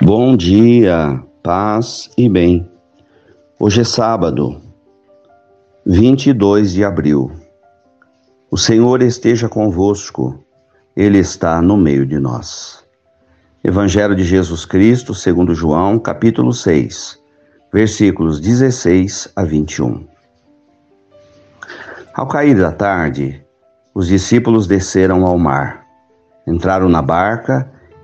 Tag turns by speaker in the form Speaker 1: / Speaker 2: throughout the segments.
Speaker 1: Bom dia, paz e bem. Hoje é sábado, 22 de abril. O Senhor esteja convosco, Ele está no meio de nós. Evangelho de Jesus Cristo, segundo João, capítulo 6, versículos 16 a 21. Ao cair da tarde, os discípulos desceram ao mar, entraram na barca e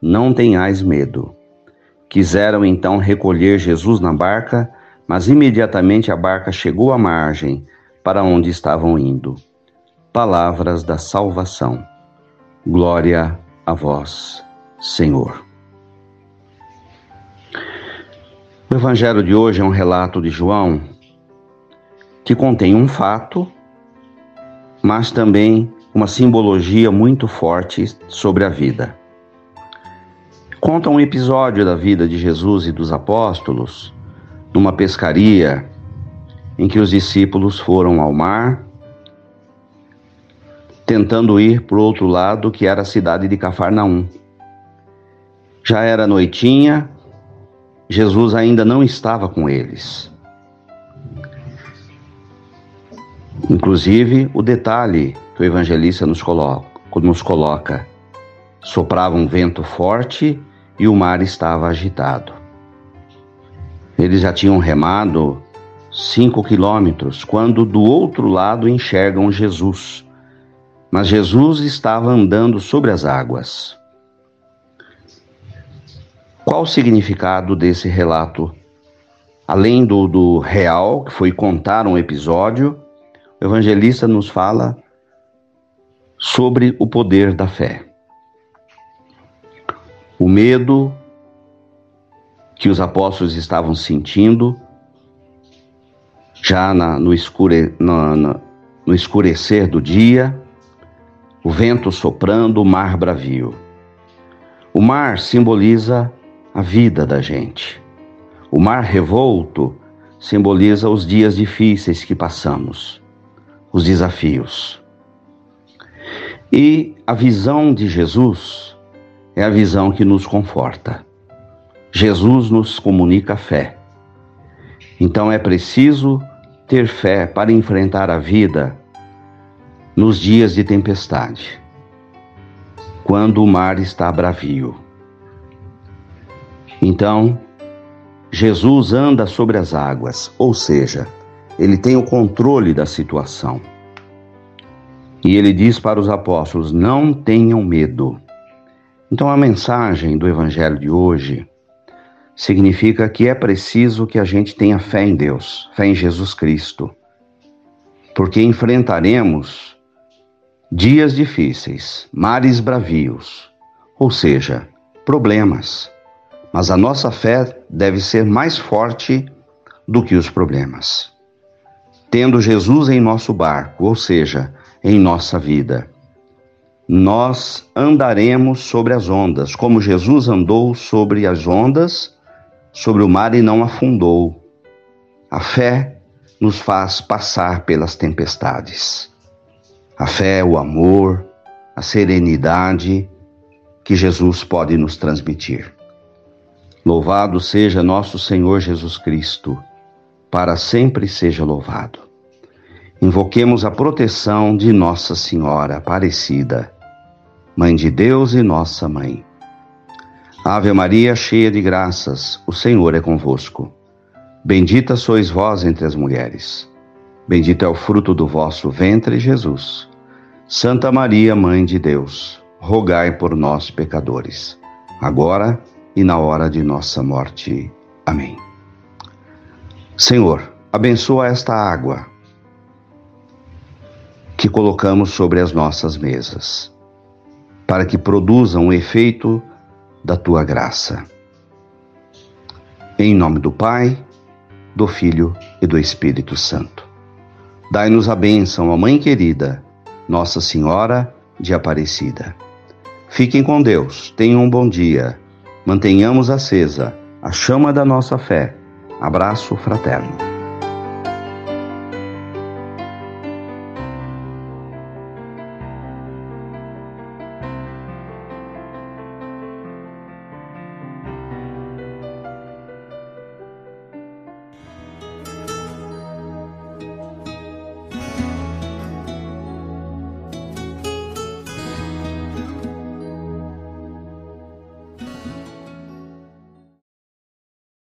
Speaker 1: não tenhais medo. Quiseram então recolher Jesus na barca, mas imediatamente a barca chegou à margem, para onde estavam indo. Palavras da salvação. Glória a vós, Senhor. O evangelho de hoje é um relato de João que contém um fato, mas também uma simbologia muito forte sobre a vida conta um episódio da vida de Jesus e dos apóstolos, numa pescaria em que os discípulos foram ao mar, tentando ir para o outro lado, que era a cidade de Cafarnaum. Já era noitinha, Jesus ainda não estava com eles. Inclusive, o detalhe que o evangelista nos coloca, nos coloca soprava um vento forte e o mar estava agitado. Eles já tinham remado cinco quilômetros quando do outro lado enxergam Jesus. Mas Jesus estava andando sobre as águas. Qual o significado desse relato? Além do, do real, que foi contar um episódio, o evangelista nos fala sobre o poder da fé medo que os apóstolos estavam sentindo já na, no, escure, na, na, no escurecer do dia, o vento soprando, o mar bravio. O mar simboliza a vida da gente. O mar revolto simboliza os dias difíceis que passamos, os desafios. E a visão de Jesus é a visão que nos conforta. Jesus nos comunica fé. Então é preciso ter fé para enfrentar a vida nos dias de tempestade, quando o mar está bravio. Então, Jesus anda sobre as águas, ou seja, ele tem o controle da situação. E ele diz para os apóstolos: não tenham medo. Então, a mensagem do Evangelho de hoje significa que é preciso que a gente tenha fé em Deus, fé em Jesus Cristo, porque enfrentaremos dias difíceis, mares bravios, ou seja, problemas. Mas a nossa fé deve ser mais forte do que os problemas. Tendo Jesus em nosso barco, ou seja, em nossa vida nós andaremos sobre as ondas, como Jesus andou sobre as ondas, sobre o mar e não afundou. A fé nos faz passar pelas tempestades. A fé, o amor, a serenidade que Jesus pode nos transmitir. Louvado seja nosso Senhor Jesus Cristo, para sempre seja louvado. Invoquemos a proteção de Nossa Senhora Aparecida Mãe de Deus e nossa mãe. Ave Maria, cheia de graças, o Senhor é convosco. Bendita sois vós entre as mulheres. Bendito é o fruto do vosso ventre, Jesus. Santa Maria, Mãe de Deus, rogai por nós, pecadores, agora e na hora de nossa morte. Amém. Senhor, abençoa esta água que colocamos sobre as nossas mesas para que produzam o efeito da tua graça. Em nome do Pai, do Filho e do Espírito Santo. Dai-nos a bênção, ó Mãe querida, Nossa Senhora de Aparecida. Fiquem com Deus, tenham um bom dia. Mantenhamos acesa a chama da nossa fé. Abraço fraterno.